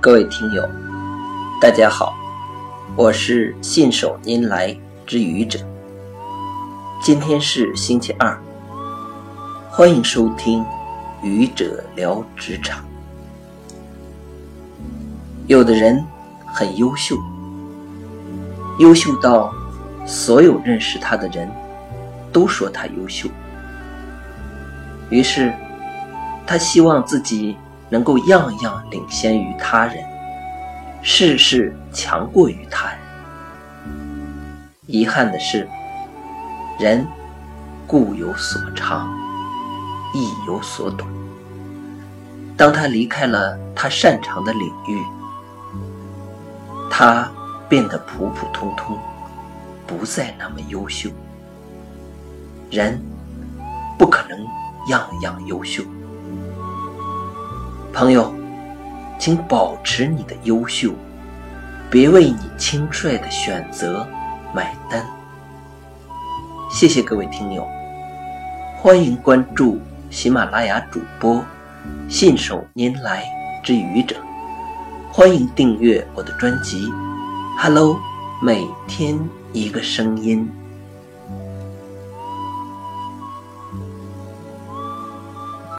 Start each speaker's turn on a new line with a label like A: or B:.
A: 各位听友，大家好，我是信手拈来之愚者。今天是星期二，欢迎收听愚者聊职场。有的人很优秀，优秀到所有认识他的人都说他优秀，于是他希望自己。能够样样领先于他人，事事强过于他人。遗憾的是，人固有所长，亦有所短。当他离开了他擅长的领域，他变得普普通通，不再那么优秀。人不可能样样优秀。朋友，请保持你的优秀，别为你轻率的选择买单。谢谢各位听友，欢迎关注喜马拉雅主播信手拈来之愚者，欢迎订阅我的专辑。Hello，每天一个声音。